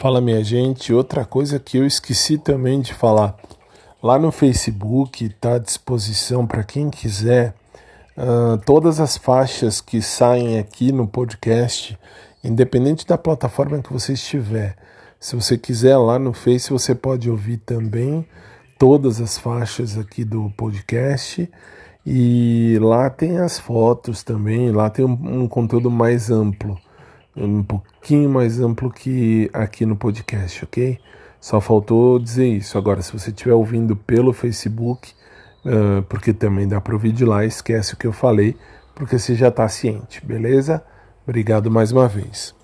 Fala minha gente, outra coisa que eu esqueci também de falar. Lá no Facebook está à disposição para quem quiser uh, todas as faixas que saem aqui no podcast, independente da plataforma que você estiver. Se você quiser lá no Face, você pode ouvir também todas as faixas aqui do podcast. E lá tem as fotos também, lá tem um, um conteúdo mais amplo um pouquinho mais amplo que aqui no podcast, ok? Só faltou dizer isso. Agora, se você estiver ouvindo pelo Facebook, uh, porque também dá para ouvir de lá, esquece o que eu falei, porque você já está ciente, beleza? Obrigado mais uma vez.